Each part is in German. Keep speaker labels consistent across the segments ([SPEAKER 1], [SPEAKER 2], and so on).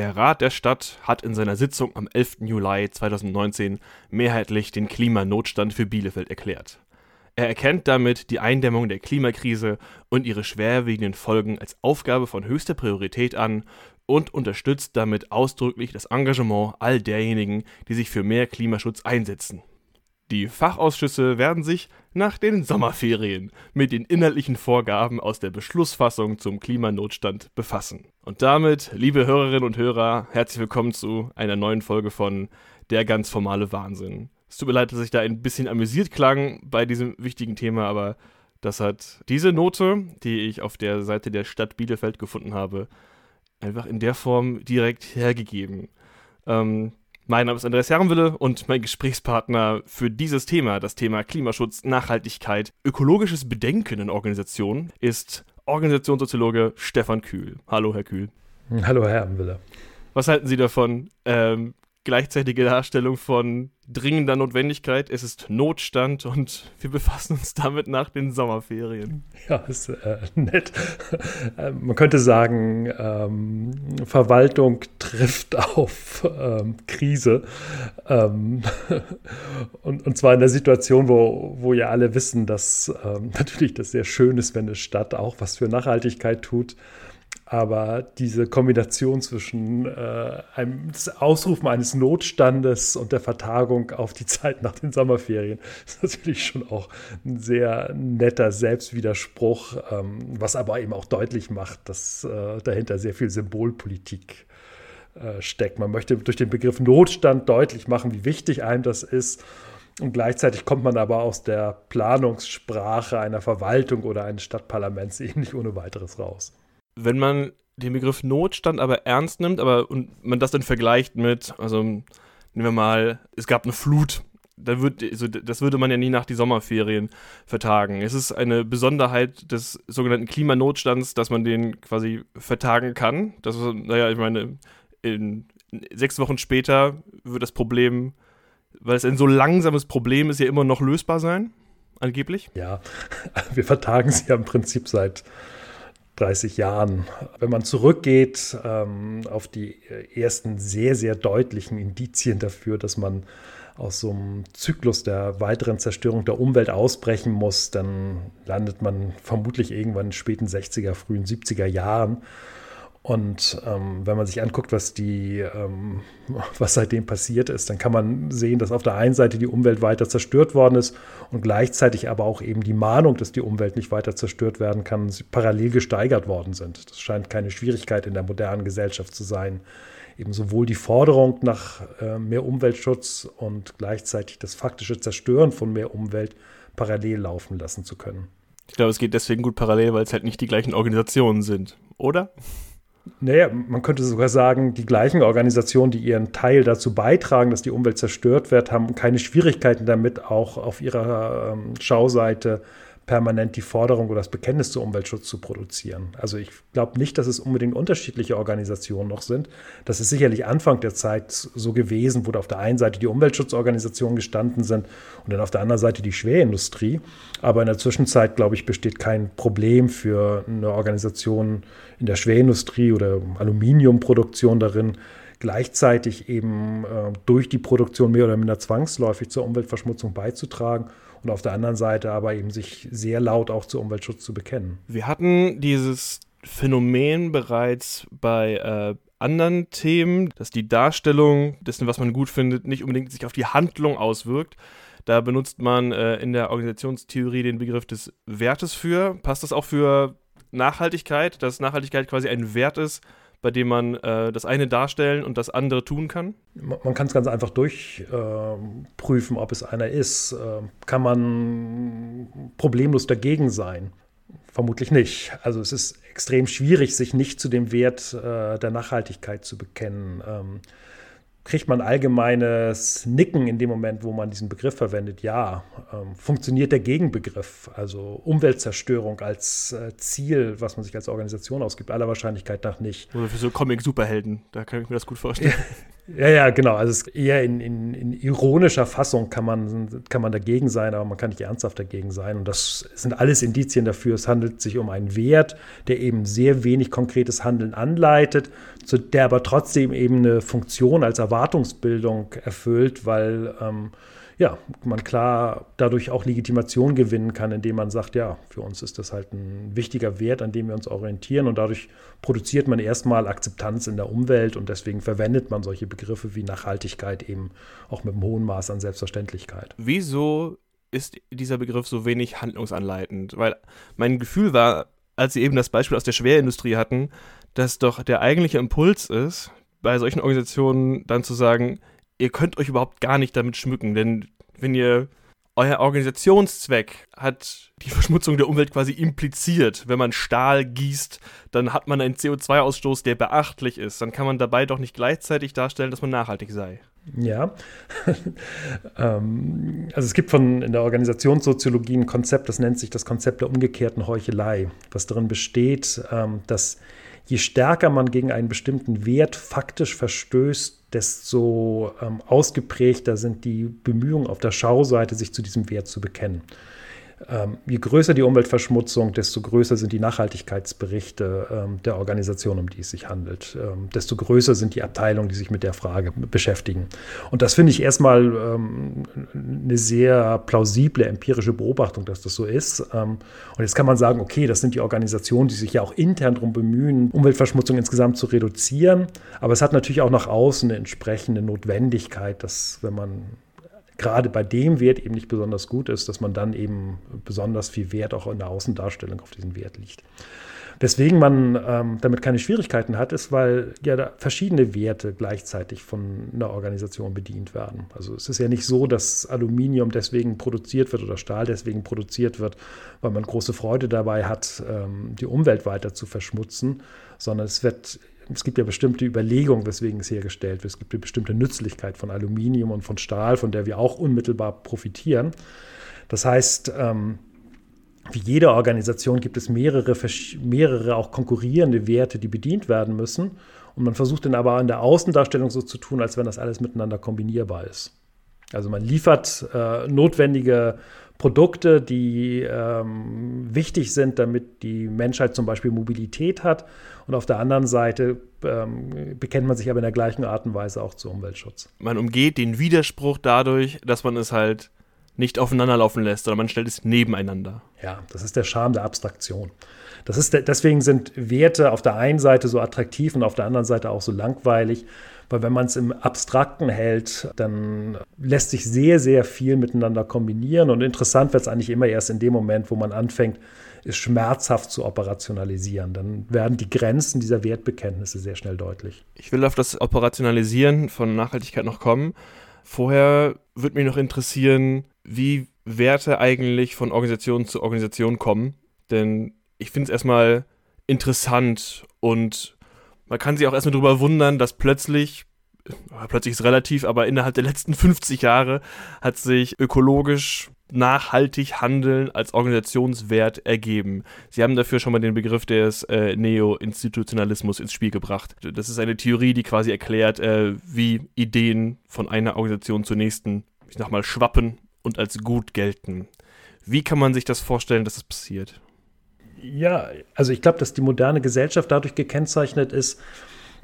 [SPEAKER 1] Der Rat der Stadt hat in seiner Sitzung am 11. Juli 2019 mehrheitlich den Klimanotstand für Bielefeld erklärt. Er erkennt damit die Eindämmung der Klimakrise und ihre schwerwiegenden Folgen als Aufgabe von höchster Priorität an und unterstützt damit ausdrücklich das Engagement all derjenigen, die sich für mehr Klimaschutz einsetzen. Die Fachausschüsse werden sich nach den Sommerferien mit den inhaltlichen Vorgaben aus der Beschlussfassung zum Klimanotstand befassen. Und damit, liebe Hörerinnen und Hörer, herzlich willkommen zu einer neuen Folge von Der ganz formale Wahnsinn. Es tut mir leid, dass ich da ein bisschen amüsiert klang bei diesem wichtigen Thema, aber das hat diese Note, die ich auf der Seite der Stadt Bielefeld gefunden habe, einfach in der Form direkt hergegeben. Ähm, mein Name ist Andreas Herrenwille und mein Gesprächspartner für dieses Thema, das Thema Klimaschutz, Nachhaltigkeit, ökologisches Bedenken in Organisationen, ist Organisationssoziologe Stefan Kühl. Hallo, Herr Kühl.
[SPEAKER 2] Hallo, Herr Herrenwille.
[SPEAKER 1] Was halten Sie davon, ähm, gleichzeitige Darstellung von dringender Notwendigkeit. Es ist Notstand und wir befassen uns damit nach den Sommerferien.
[SPEAKER 2] Ja, ist äh, nett. Äh, man könnte sagen, ähm, Verwaltung trifft auf ähm, Krise. Ähm, und, und zwar in der Situation, wo, wo ja alle wissen, dass ähm, natürlich das sehr schön ist, wenn eine Stadt auch was für Nachhaltigkeit tut. Aber diese Kombination zwischen äh, einem Ausrufen eines Notstandes und der Vertagung auf die Zeit nach den Sommerferien ist natürlich schon auch ein sehr netter Selbstwiderspruch, ähm, was aber eben auch deutlich macht, dass äh, dahinter sehr viel Symbolpolitik äh, steckt. Man möchte durch den Begriff Notstand deutlich machen, wie wichtig einem das ist. Und gleichzeitig kommt man aber aus der Planungssprache einer Verwaltung oder eines Stadtparlaments eben nicht ohne weiteres raus
[SPEAKER 1] wenn man den Begriff Notstand aber ernst nimmt, aber und man das dann vergleicht mit, also nehmen wir mal, es gab eine Flut, da wird, also das würde man ja nie nach die Sommerferien vertagen. Es ist eine Besonderheit des sogenannten Klimanotstands, dass man den quasi vertagen kann. Das ist, naja, ich meine, in, sechs Wochen später wird das Problem, weil es ein so langsames Problem ist, ja immer noch lösbar sein, angeblich.
[SPEAKER 2] Ja, wir vertagen sie ja im Prinzip seit 30 Jahren. Wenn man zurückgeht ähm, auf die ersten sehr, sehr deutlichen Indizien dafür, dass man aus so einem Zyklus der weiteren Zerstörung der Umwelt ausbrechen muss, dann landet man vermutlich irgendwann in späten 60er, frühen 70er Jahren. Und ähm, wenn man sich anguckt, was, die, ähm, was seitdem passiert ist, dann kann man sehen, dass auf der einen Seite die Umwelt weiter zerstört worden ist und gleichzeitig aber auch eben die Mahnung, dass die Umwelt nicht weiter zerstört werden kann, parallel gesteigert worden sind. Das scheint keine Schwierigkeit in der modernen Gesellschaft zu sein, eben sowohl die Forderung nach äh, mehr Umweltschutz und gleichzeitig das faktische Zerstören von mehr Umwelt parallel laufen lassen zu können.
[SPEAKER 1] Ich glaube, es geht deswegen gut parallel, weil es halt nicht die gleichen Organisationen sind, oder?
[SPEAKER 2] Naja, man könnte sogar sagen, die gleichen Organisationen, die ihren Teil dazu beitragen, dass die Umwelt zerstört wird, haben keine Schwierigkeiten damit, auch auf ihrer ähm, Schauseite permanent die Forderung oder das Bekenntnis zu Umweltschutz zu produzieren. Also ich glaube nicht, dass es unbedingt unterschiedliche Organisationen noch sind. Das ist sicherlich Anfang der Zeit so gewesen, wo auf der einen Seite die Umweltschutzorganisationen gestanden sind und dann auf der anderen Seite die Schwerindustrie. Aber in der Zwischenzeit, glaube ich, besteht kein Problem für eine Organisation in der Schwerindustrie oder Aluminiumproduktion darin, gleichzeitig eben äh, durch die Produktion mehr oder minder zwangsläufig zur Umweltverschmutzung beizutragen und auf der anderen Seite aber eben sich sehr laut auch zu Umweltschutz zu bekennen.
[SPEAKER 1] Wir hatten dieses Phänomen bereits bei äh, anderen Themen, dass die Darstellung dessen, was man gut findet, nicht unbedingt sich auf die Handlung auswirkt. Da benutzt man äh, in der Organisationstheorie den Begriff des Wertes für. Passt das auch für Nachhaltigkeit, dass Nachhaltigkeit quasi ein Wert ist, bei dem man äh, das eine darstellen und das andere tun kann?
[SPEAKER 2] Man kann es ganz einfach durchprüfen, äh, ob es einer ist. Äh, kann man problemlos dagegen sein? Vermutlich nicht. Also es ist extrem schwierig, sich nicht zu dem Wert äh, der Nachhaltigkeit zu bekennen. Ähm, kriegt man allgemeines Nicken in dem Moment, wo man diesen Begriff verwendet? Ja. Ähm, funktioniert der Gegenbegriff, also Umweltzerstörung als äh, Ziel, was man sich als Organisation ausgibt? Aller Wahrscheinlichkeit nach nicht.
[SPEAKER 1] Oder für so Comic-Superhelden, da kann ich mir das gut vorstellen.
[SPEAKER 2] Ja, ja, genau. Also eher in, in, in, ironischer Fassung kann man, kann man dagegen sein, aber man kann nicht ernsthaft dagegen sein. Und das sind alles Indizien dafür. Es handelt sich um einen Wert, der eben sehr wenig konkretes Handeln anleitet, der aber trotzdem eben eine Funktion als Erwartungsbildung erfüllt, weil ähm, ja, man klar dadurch auch Legitimation gewinnen kann, indem man sagt, ja, für uns ist das halt ein wichtiger Wert, an dem wir uns orientieren und dadurch produziert man erstmal Akzeptanz in der Umwelt und deswegen verwendet man solche Begriffe wie Nachhaltigkeit eben auch mit einem hohen Maß an Selbstverständlichkeit.
[SPEAKER 1] Wieso ist dieser Begriff so wenig handlungsanleitend? Weil mein Gefühl war, als Sie eben das Beispiel aus der Schwerindustrie hatten, dass doch der eigentliche Impuls ist, bei solchen Organisationen dann zu sagen, ihr könnt euch überhaupt gar nicht damit schmücken, denn wenn ihr euer Organisationszweck hat die Verschmutzung der Umwelt quasi impliziert. Wenn man Stahl gießt, dann hat man einen CO2-Ausstoß, der beachtlich ist. Dann kann man dabei doch nicht gleichzeitig darstellen, dass man nachhaltig sei.
[SPEAKER 2] Ja, ähm, also es gibt von in der Organisationssoziologie ein Konzept, das nennt sich das Konzept der umgekehrten Heuchelei, was darin besteht, ähm, dass je stärker man gegen einen bestimmten Wert faktisch verstößt, desto ähm, ausgeprägter sind die Bemühungen auf der Schauseite, sich zu diesem Wert zu bekennen. Ähm, je größer die Umweltverschmutzung, desto größer sind die Nachhaltigkeitsberichte ähm, der Organisation, um die es sich handelt. Ähm, desto größer sind die Abteilungen, die sich mit der Frage beschäftigen. Und das finde ich erstmal eine sehr plausible empirische Beobachtung, dass das so ist. Und jetzt kann man sagen, okay, das sind die Organisationen, die sich ja auch intern darum bemühen, Umweltverschmutzung insgesamt zu reduzieren. Aber es hat natürlich auch nach außen eine entsprechende Notwendigkeit, dass wenn man gerade bei dem Wert eben nicht besonders gut ist, dass man dann eben besonders viel Wert auch in der Außendarstellung auf diesen Wert liegt. Weswegen man ähm, damit keine Schwierigkeiten hat, ist, weil ja verschiedene Werte gleichzeitig von einer Organisation bedient werden. Also es ist ja nicht so, dass Aluminium deswegen produziert wird oder Stahl deswegen produziert wird, weil man große Freude dabei hat, ähm, die Umwelt weiter zu verschmutzen, sondern es wird es gibt ja bestimmte Überlegungen, weswegen es hergestellt wird. Es gibt eine bestimmte Nützlichkeit von Aluminium und von Stahl, von der wir auch unmittelbar profitieren. Das heißt, ähm, wie jede Organisation gibt es mehrere, mehrere auch konkurrierende Werte, die bedient werden müssen. Und man versucht dann aber in der Außendarstellung so zu tun, als wenn das alles miteinander kombinierbar ist. Also man liefert äh, notwendige Produkte, die ähm, wichtig sind, damit die Menschheit zum Beispiel Mobilität hat. Und auf der anderen Seite ähm, bekennt man sich aber in der gleichen Art und Weise auch zu Umweltschutz.
[SPEAKER 1] Man umgeht den Widerspruch dadurch, dass man es halt nicht aufeinanderlaufen lässt, sondern man stellt es nebeneinander.
[SPEAKER 2] Ja, das ist der Charme der Abstraktion. Das ist der, deswegen sind Werte auf der einen Seite so attraktiv und auf der anderen Seite auch so langweilig, weil wenn man es im Abstrakten hält, dann lässt sich sehr, sehr viel miteinander kombinieren. Und interessant wird es eigentlich immer erst in dem Moment, wo man anfängt, es schmerzhaft zu operationalisieren. Dann werden die Grenzen dieser Wertbekenntnisse sehr schnell deutlich.
[SPEAKER 1] Ich will auf das Operationalisieren von Nachhaltigkeit noch kommen. Vorher würde mich noch interessieren, wie Werte eigentlich von Organisation zu Organisation kommen. Denn ich finde es erstmal interessant und man kann sich auch erstmal darüber wundern, dass plötzlich, plötzlich ist relativ, aber innerhalb der letzten 50 Jahre hat sich ökologisch nachhaltig Handeln als Organisationswert ergeben. Sie haben dafür schon mal den Begriff des äh, Neo-Institutionalismus ins Spiel gebracht. Das ist eine Theorie, die quasi erklärt, äh, wie Ideen von einer Organisation zur nächsten, ich sag mal, schwappen und als gut gelten. Wie kann man sich das vorstellen, dass das passiert?
[SPEAKER 2] Ja, also ich glaube, dass die moderne Gesellschaft dadurch gekennzeichnet ist,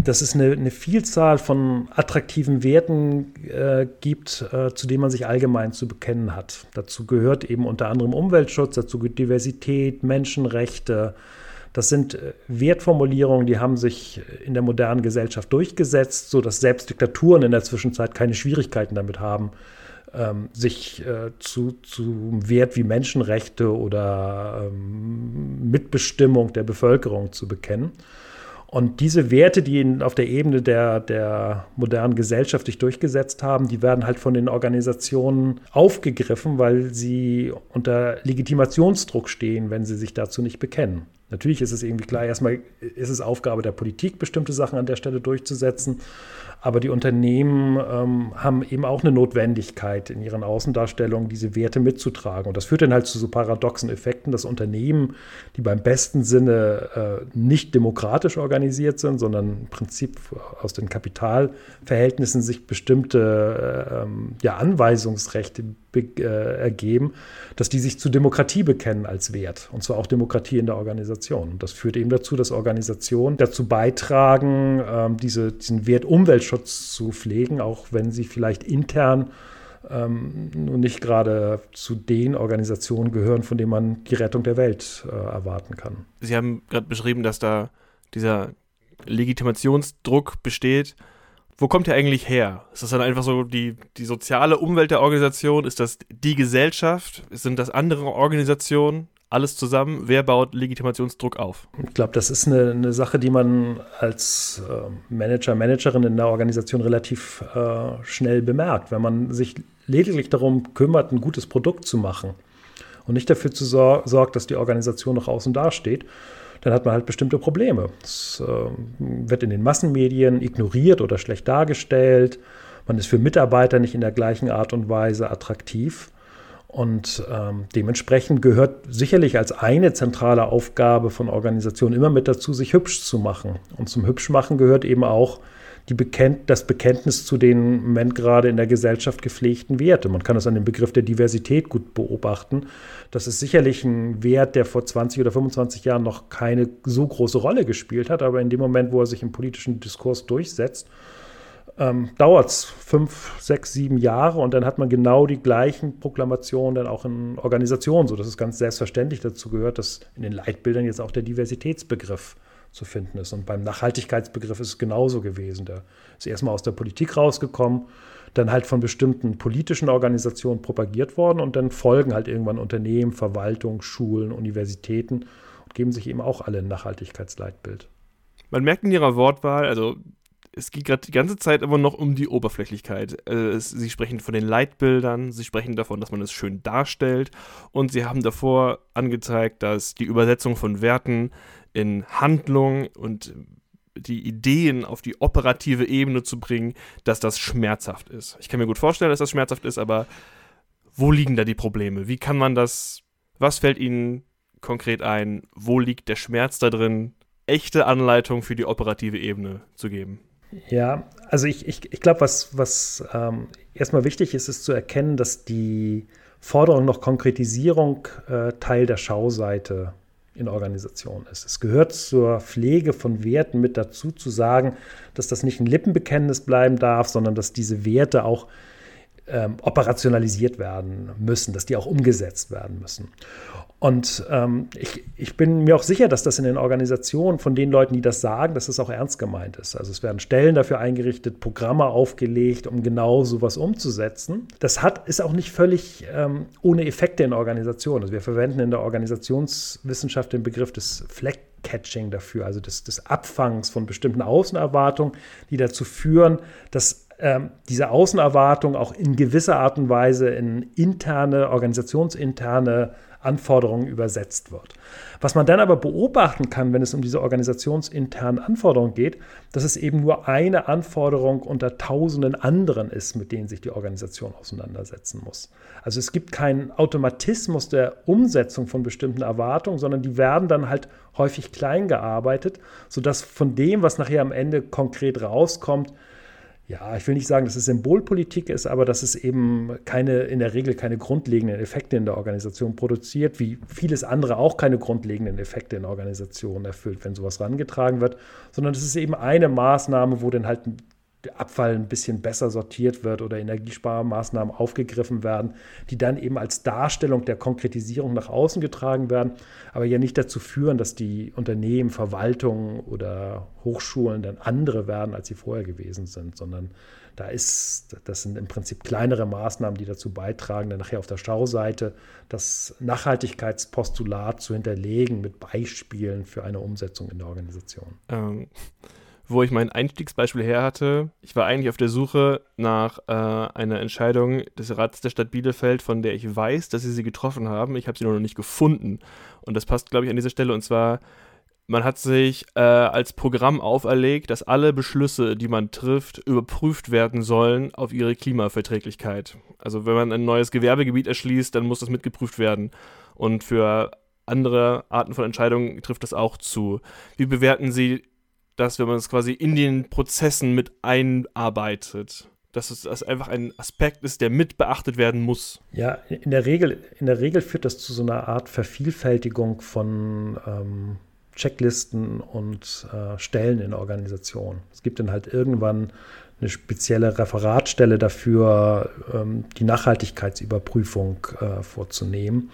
[SPEAKER 2] dass es eine, eine Vielzahl von attraktiven Werten äh, gibt, äh, zu denen man sich allgemein zu bekennen hat. Dazu gehört eben unter anderem Umweltschutz, dazu gehört Diversität, Menschenrechte. Das sind äh, Wertformulierungen, die haben sich in der modernen Gesellschaft durchgesetzt, sodass selbst Diktaturen in der Zwischenzeit keine Schwierigkeiten damit haben, ähm, sich äh, zu, zu Wert wie Menschenrechte oder ähm, Mitbestimmung der Bevölkerung zu bekennen. Und diese Werte, die in, auf der Ebene der, der modernen Gesellschaft sich durchgesetzt haben, die werden halt von den Organisationen aufgegriffen, weil sie unter Legitimationsdruck stehen, wenn sie sich dazu nicht bekennen. Natürlich ist es irgendwie klar, erstmal ist es Aufgabe der Politik, bestimmte Sachen an der Stelle durchzusetzen. Aber die Unternehmen ähm, haben eben auch eine Notwendigkeit in ihren Außendarstellungen, diese Werte mitzutragen. Und das führt dann halt zu so paradoxen Effekten, dass Unternehmen, die beim besten Sinne äh, nicht demokratisch organisiert sind, sondern im Prinzip aus den Kapitalverhältnissen sich bestimmte äh, ja, Anweisungsrechte äh, ergeben, dass die sich zu Demokratie bekennen als Wert. Und zwar auch Demokratie in der Organisation. Und das führt eben dazu, dass Organisationen dazu beitragen, ähm, diese, diesen Wert Umweltschutz zu pflegen, auch wenn sie vielleicht intern ähm, und nicht gerade zu den Organisationen gehören, von denen man die Rettung der Welt äh, erwarten kann.
[SPEAKER 1] Sie haben gerade beschrieben, dass da dieser Legitimationsdruck besteht. Wo kommt der eigentlich her? Ist das dann einfach so die, die soziale Umwelt der Organisation? Ist das die Gesellschaft? Sind das andere Organisationen? Alles zusammen? Wer baut Legitimationsdruck auf?
[SPEAKER 2] Ich glaube, das ist eine, eine, Sache, die man als äh, Manager, Managerin in der Organisation relativ äh, schnell bemerkt. Wenn man sich lediglich darum kümmert, ein gutes Produkt zu machen und nicht dafür zu sor sorgt, dass die Organisation nach außen dasteht, dann hat man halt bestimmte Probleme. Es äh, wird in den Massenmedien ignoriert oder schlecht dargestellt. Man ist für Mitarbeiter nicht in der gleichen Art und Weise attraktiv. Und ähm, dementsprechend gehört sicherlich als eine zentrale Aufgabe von Organisationen immer mit dazu, sich hübsch zu machen. Und zum Hübschmachen gehört eben auch die Bekennt, das Bekenntnis zu den im Moment gerade in der Gesellschaft gepflegten Werte. Man kann das an dem Begriff der Diversität gut beobachten. Das ist sicherlich ein Wert, der vor 20 oder 25 Jahren noch keine so große Rolle gespielt hat, aber in dem Moment, wo er sich im politischen Diskurs durchsetzt, ähm, dauert es fünf, sechs, sieben Jahre und dann hat man genau die gleichen Proklamationen dann auch in Organisationen, sodass es ganz selbstverständlich dazu gehört, dass in den Leitbildern jetzt auch der Diversitätsbegriff zu finden ist. Und beim Nachhaltigkeitsbegriff ist es genauso gewesen. Der ist erstmal aus der Politik rausgekommen, dann halt von bestimmten politischen Organisationen propagiert worden und dann folgen halt irgendwann Unternehmen, Verwaltung, Schulen, Universitäten und geben sich eben auch alle ein Nachhaltigkeitsleitbild.
[SPEAKER 1] Man merkt in ihrer Wortwahl, also es geht gerade die ganze Zeit immer noch um die Oberflächlichkeit. Äh, sie sprechen von den Leitbildern, sie sprechen davon, dass man es schön darstellt und sie haben davor angezeigt, dass die Übersetzung von Werten in Handlung und die Ideen auf die operative Ebene zu bringen, dass das schmerzhaft ist. Ich kann mir gut vorstellen, dass das schmerzhaft ist, aber wo liegen da die Probleme? Wie kann man das, was fällt Ihnen konkret ein? Wo liegt der Schmerz da drin, echte Anleitung für die operative Ebene zu geben?
[SPEAKER 2] Ja, also ich, ich, ich glaube, was, was ähm, erstmal wichtig ist, ist zu erkennen, dass die Forderung nach Konkretisierung äh, Teil der Schauseite in Organisationen ist. Es gehört zur Pflege von Werten mit dazu, zu sagen, dass das nicht ein Lippenbekenntnis bleiben darf, sondern dass diese Werte auch ähm, operationalisiert werden müssen, dass die auch umgesetzt werden müssen. Und ähm, ich, ich, bin mir auch sicher, dass das in den Organisationen von den Leuten, die das sagen, dass das auch ernst gemeint ist. Also es werden Stellen dafür eingerichtet, Programme aufgelegt, um genau sowas umzusetzen. Das hat, ist auch nicht völlig ähm, ohne Effekte in Organisationen. Also wir verwenden in der Organisationswissenschaft den Begriff des Fleck Catching dafür, also des, des Abfangs von bestimmten Außenerwartungen, die dazu führen, dass ähm, diese Außenerwartung auch in gewisser Art und Weise in interne, organisationsinterne Anforderungen übersetzt wird. Was man dann aber beobachten kann, wenn es um diese organisationsinternen Anforderungen geht, dass es eben nur eine Anforderung unter tausenden anderen ist, mit denen sich die Organisation auseinandersetzen muss. Also es gibt keinen Automatismus der Umsetzung von bestimmten Erwartungen, sondern die werden dann halt häufig klein gearbeitet, sodass von dem, was nachher am Ende konkret rauskommt, ja, ich will nicht sagen, dass es Symbolpolitik ist, aber dass es eben keine, in der Regel keine grundlegenden Effekte in der Organisation produziert, wie vieles andere auch keine grundlegenden Effekte in Organisationen erfüllt, wenn sowas rangetragen wird, sondern es ist eben eine Maßnahme, wo dann halt der Abfall ein bisschen besser sortiert wird oder Energiesparmaßnahmen aufgegriffen werden, die dann eben als Darstellung der Konkretisierung nach außen getragen werden, aber ja nicht dazu führen, dass die Unternehmen, Verwaltungen oder Hochschulen dann andere werden, als sie vorher gewesen sind, sondern da ist, das sind im Prinzip kleinere Maßnahmen, die dazu beitragen, dann nachher auf der Schauseite das Nachhaltigkeitspostulat zu hinterlegen mit Beispielen für eine Umsetzung in der Organisation.
[SPEAKER 1] Ähm, wo ich mein Einstiegsbeispiel her hatte. Ich war eigentlich auf der Suche nach äh, einer Entscheidung des Rats der Stadt Bielefeld, von der ich weiß, dass sie sie getroffen haben. Ich habe sie nur noch nicht gefunden. Und das passt, glaube ich, an dieser Stelle. Und zwar, man hat sich äh, als Programm auferlegt, dass alle Beschlüsse, die man trifft, überprüft werden sollen auf ihre Klimaverträglichkeit. Also wenn man ein neues Gewerbegebiet erschließt, dann muss das mitgeprüft werden. Und für andere Arten von Entscheidungen trifft das auch zu. Wie bewerten Sie dass wenn man es quasi in den Prozessen mit einarbeitet, dass es dass einfach ein Aspekt ist, der mit beachtet werden muss.
[SPEAKER 2] Ja, in der Regel, in der Regel führt das zu so einer Art Vervielfältigung von ähm, Checklisten und äh, Stellen in Organisationen. Es gibt dann halt irgendwann eine spezielle Referatstelle dafür, ähm, die Nachhaltigkeitsüberprüfung äh, vorzunehmen.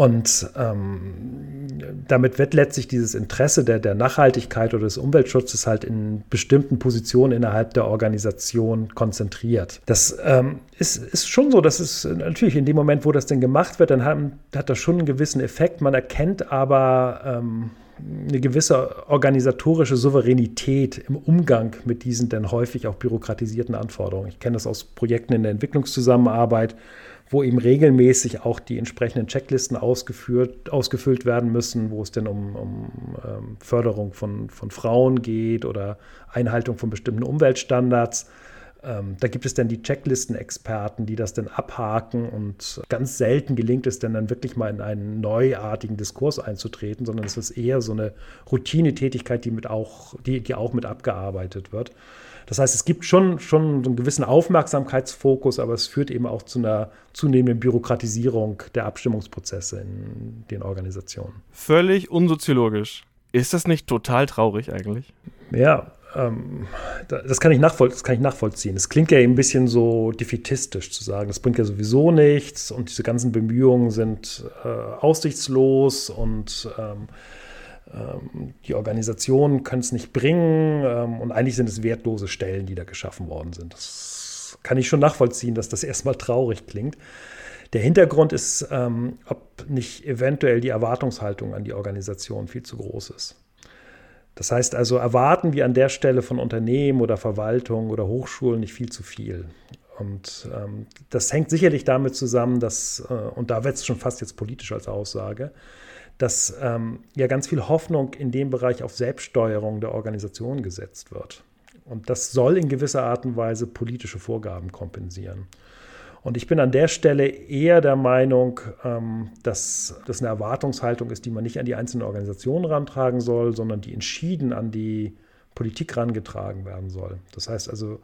[SPEAKER 2] Und ähm, damit wird letztlich dieses Interesse der, der Nachhaltigkeit oder des Umweltschutzes halt in bestimmten Positionen innerhalb der Organisation konzentriert. Das ähm, ist, ist schon so, dass es natürlich in dem Moment, wo das denn gemacht wird, dann haben, hat das schon einen gewissen Effekt. Man erkennt aber ähm, eine gewisse organisatorische Souveränität im Umgang mit diesen dann häufig auch bürokratisierten Anforderungen. Ich kenne das aus Projekten in der Entwicklungszusammenarbeit wo eben regelmäßig auch die entsprechenden Checklisten ausgeführt, ausgefüllt werden müssen, wo es denn um, um ähm, Förderung von, von Frauen geht oder Einhaltung von bestimmten Umweltstandards. Ähm, da gibt es dann die Checklisten-Experten, die das dann abhaken und ganz selten gelingt es dann, dann wirklich mal in einen neuartigen Diskurs einzutreten, sondern es ist eher so eine Routinetätigkeit, die, mit auch, die, die auch mit abgearbeitet wird. Das heißt, es gibt schon, schon einen gewissen Aufmerksamkeitsfokus, aber es führt eben auch zu einer zunehmenden Bürokratisierung der Abstimmungsprozesse in den Organisationen.
[SPEAKER 1] Völlig unsoziologisch. Ist das nicht total traurig eigentlich?
[SPEAKER 2] Ja, ähm, das, kann ich das kann ich nachvollziehen. Es klingt ja ein bisschen so defetistisch zu sagen, das bringt ja sowieso nichts und diese ganzen Bemühungen sind äh, aussichtslos und ähm, ähm, die Organisationen können es nicht bringen ähm, und eigentlich sind es wertlose Stellen, die da geschaffen worden sind. Das kann ich schon nachvollziehen, dass das erstmal traurig klingt. Der Hintergrund ist, ähm, ob nicht eventuell die Erwartungshaltung an die Organisation viel zu groß ist. Das heißt also, erwarten wir an der Stelle von Unternehmen oder Verwaltung oder Hochschulen nicht viel zu viel. Und ähm, das hängt sicherlich damit zusammen, dass, äh, und da wird es schon fast jetzt politisch als Aussage, dass ähm, ja ganz viel Hoffnung in dem Bereich auf Selbststeuerung der Organisation gesetzt wird. Und das soll in gewisser Art und Weise politische Vorgaben kompensieren. Und ich bin an der Stelle eher der Meinung, ähm, dass das eine Erwartungshaltung ist, die man nicht an die einzelnen Organisationen rantragen soll, sondern die entschieden an die Politik rangetragen werden soll. Das heißt also,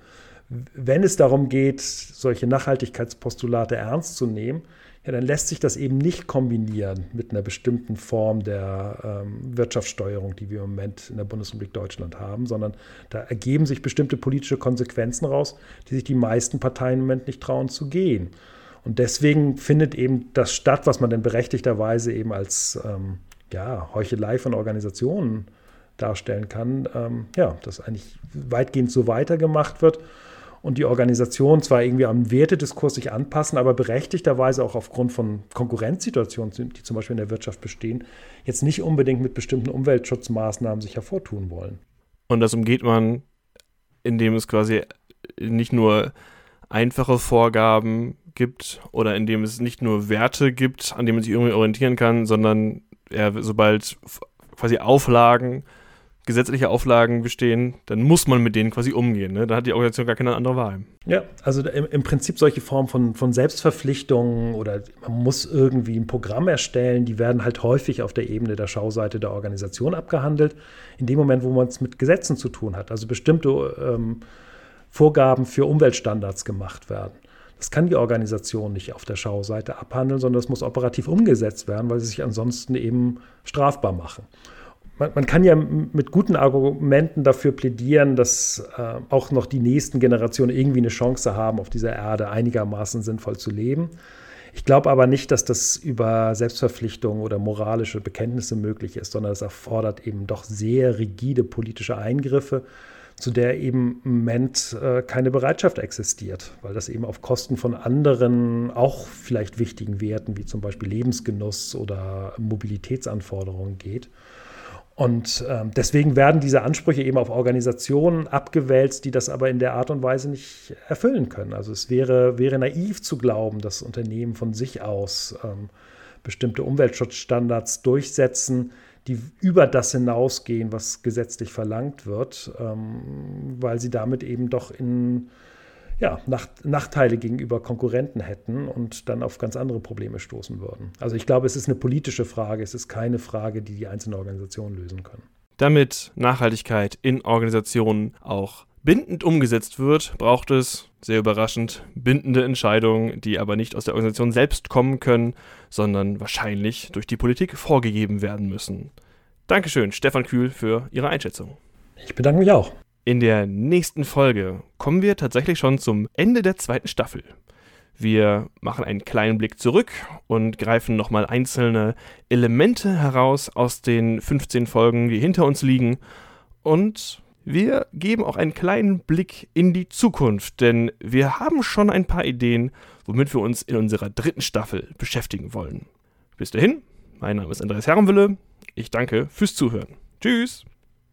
[SPEAKER 2] wenn es darum geht, solche Nachhaltigkeitspostulate ernst zu nehmen, ja, dann lässt sich das eben nicht kombinieren mit einer bestimmten Form der ähm, Wirtschaftssteuerung, die wir im Moment in der Bundesrepublik Deutschland haben, sondern da ergeben sich bestimmte politische Konsequenzen raus, die sich die meisten Parteien im Moment nicht trauen zu gehen. Und deswegen findet eben das statt, was man dann berechtigterweise eben als ähm, ja, Heuchelei von Organisationen darstellen kann, ähm, ja, dass eigentlich weitgehend so weitergemacht wird und die Organisation zwar irgendwie am Wertediskurs sich anpassen, aber berechtigterweise auch aufgrund von Konkurrenzsituationen, die zum Beispiel in der Wirtschaft bestehen, jetzt nicht unbedingt mit bestimmten Umweltschutzmaßnahmen sich hervortun wollen.
[SPEAKER 1] Und das umgeht man, indem es quasi nicht nur einfache Vorgaben gibt oder indem es nicht nur Werte gibt, an denen man sich irgendwie orientieren kann, sondern ja, sobald quasi Auflagen gesetzliche Auflagen bestehen, dann muss man mit denen quasi umgehen. Ne? Da hat die Organisation gar keine andere Wahl.
[SPEAKER 2] Ja, also im, im Prinzip solche Formen von, von Selbstverpflichtungen oder man muss irgendwie ein Programm erstellen, die werden halt häufig auf der Ebene der Schauseite der Organisation abgehandelt. In dem Moment, wo man es mit Gesetzen zu tun hat, also bestimmte ähm, Vorgaben für Umweltstandards gemacht werden. Das kann die Organisation nicht auf der Schauseite abhandeln, sondern das muss operativ umgesetzt werden, weil sie sich ansonsten eben strafbar machen man, man, kann ja mit guten Argumenten dafür plädieren, dass äh, auch noch die nächsten Generationen irgendwie eine Chance haben, auf dieser Erde einigermaßen sinnvoll zu leben. Ich glaube aber nicht, dass das über Selbstverpflichtungen oder moralische Bekenntnisse möglich ist, sondern es erfordert eben doch sehr rigide politische Eingriffe, zu der eben im Moment äh, keine Bereitschaft existiert, weil das eben auf Kosten von anderen auch vielleicht wichtigen Werten wie zum Beispiel Lebensgenuss oder Mobilitätsanforderungen geht. Und ähm, deswegen werden diese Ansprüche eben auf Organisationen abgewälzt, die das aber in der Art und Weise nicht erfüllen können. Also es wäre, wäre naiv zu glauben, dass Unternehmen von sich aus ähm, bestimmte Umweltschutzstandards durchsetzen, die über das hinausgehen, was gesetzlich verlangt wird, ähm, weil sie damit eben doch in ja, Nachteile gegenüber Konkurrenten hätten und dann auf ganz andere Probleme stoßen würden. Also ich glaube, es ist eine politische Frage, es ist keine Frage, die die einzelnen Organisationen lösen können.
[SPEAKER 1] Damit Nachhaltigkeit in Organisationen auch bindend umgesetzt wird, braucht es, sehr überraschend, bindende Entscheidungen, die aber nicht aus der Organisation selbst kommen können, sondern wahrscheinlich durch die Politik vorgegeben werden müssen. Dankeschön, Stefan Kühl, für Ihre Einschätzung.
[SPEAKER 2] Ich bedanke mich auch.
[SPEAKER 1] In der nächsten Folge kommen wir tatsächlich schon zum Ende der zweiten Staffel. Wir machen einen kleinen Blick zurück und greifen nochmal einzelne Elemente heraus aus den 15 Folgen, die hinter uns liegen. Und wir geben auch einen kleinen Blick in die Zukunft, denn wir haben schon ein paar Ideen, womit wir uns in unserer dritten Staffel beschäftigen wollen. Bis dahin, mein Name ist Andreas Herrenwille. Ich danke fürs Zuhören. Tschüss!